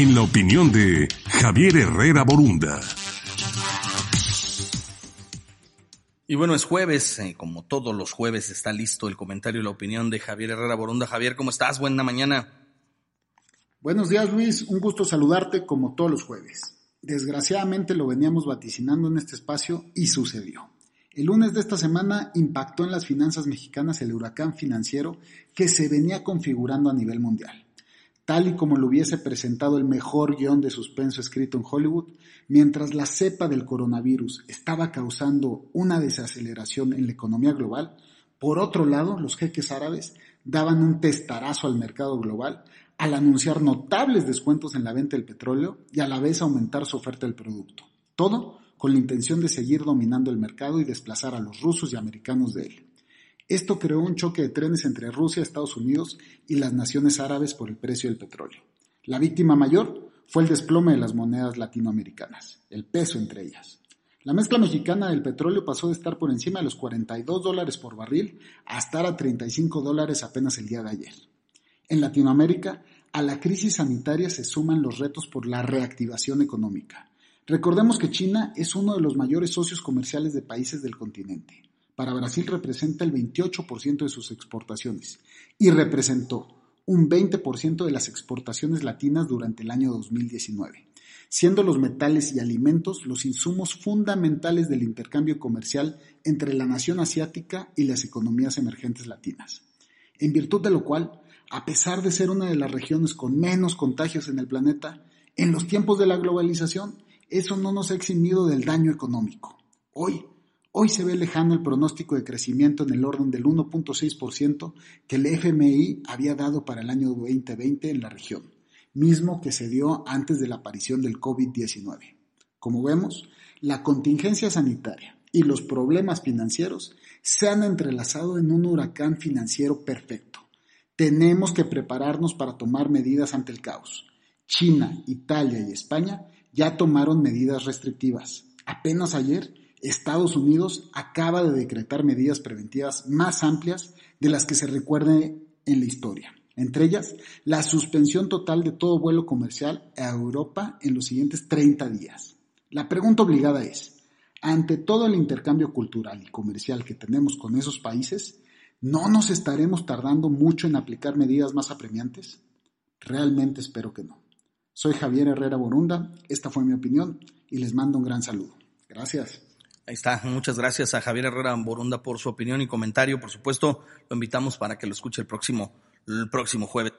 en la opinión de Javier Herrera Borunda. Y bueno, es jueves, eh, como todos los jueves está listo el comentario y la opinión de Javier Herrera Borunda. Javier, ¿cómo estás? Buena mañana. Buenos días Luis, un gusto saludarte como todos los jueves. Desgraciadamente lo veníamos vaticinando en este espacio y sucedió. El lunes de esta semana impactó en las finanzas mexicanas el huracán financiero que se venía configurando a nivel mundial tal y como lo hubiese presentado el mejor guion de suspenso escrito en Hollywood, mientras la cepa del coronavirus estaba causando una desaceleración en la economía global, por otro lado, los jeques árabes daban un testarazo al mercado global al anunciar notables descuentos en la venta del petróleo y a la vez aumentar su oferta del producto. Todo con la intención de seguir dominando el mercado y desplazar a los rusos y americanos de él. Esto creó un choque de trenes entre Rusia, Estados Unidos y las naciones árabes por el precio del petróleo. La víctima mayor fue el desplome de las monedas latinoamericanas, el peso entre ellas. La mezcla mexicana del petróleo pasó de estar por encima de los 42 dólares por barril a estar a 35 dólares apenas el día de ayer. En Latinoamérica, a la crisis sanitaria se suman los retos por la reactivación económica. Recordemos que China es uno de los mayores socios comerciales de países del continente para Brasil representa el 28% de sus exportaciones y representó un 20% de las exportaciones latinas durante el año 2019, siendo los metales y alimentos los insumos fundamentales del intercambio comercial entre la nación asiática y las economías emergentes latinas. En virtud de lo cual, a pesar de ser una de las regiones con menos contagios en el planeta, en los tiempos de la globalización, eso no nos ha eximido del daño económico. Hoy, Hoy se ve lejano el pronóstico de crecimiento en el orden del 1.6% que el FMI había dado para el año 2020 en la región, mismo que se dio antes de la aparición del COVID-19. Como vemos, la contingencia sanitaria y los problemas financieros se han entrelazado en un huracán financiero perfecto. Tenemos que prepararnos para tomar medidas ante el caos. China, Italia y España ya tomaron medidas restrictivas. Apenas ayer Estados Unidos acaba de decretar medidas preventivas más amplias de las que se recuerde en la historia. Entre ellas, la suspensión total de todo vuelo comercial a Europa en los siguientes 30 días. La pregunta obligada es, ante todo el intercambio cultural y comercial que tenemos con esos países, ¿no nos estaremos tardando mucho en aplicar medidas más apremiantes? Realmente espero que no. Soy Javier Herrera Borunda, esta fue mi opinión y les mando un gran saludo. Gracias. Ahí está. Muchas gracias a Javier Herrera Borunda por su opinión y comentario. Por supuesto, lo invitamos para que lo escuche el próximo, el próximo jueves.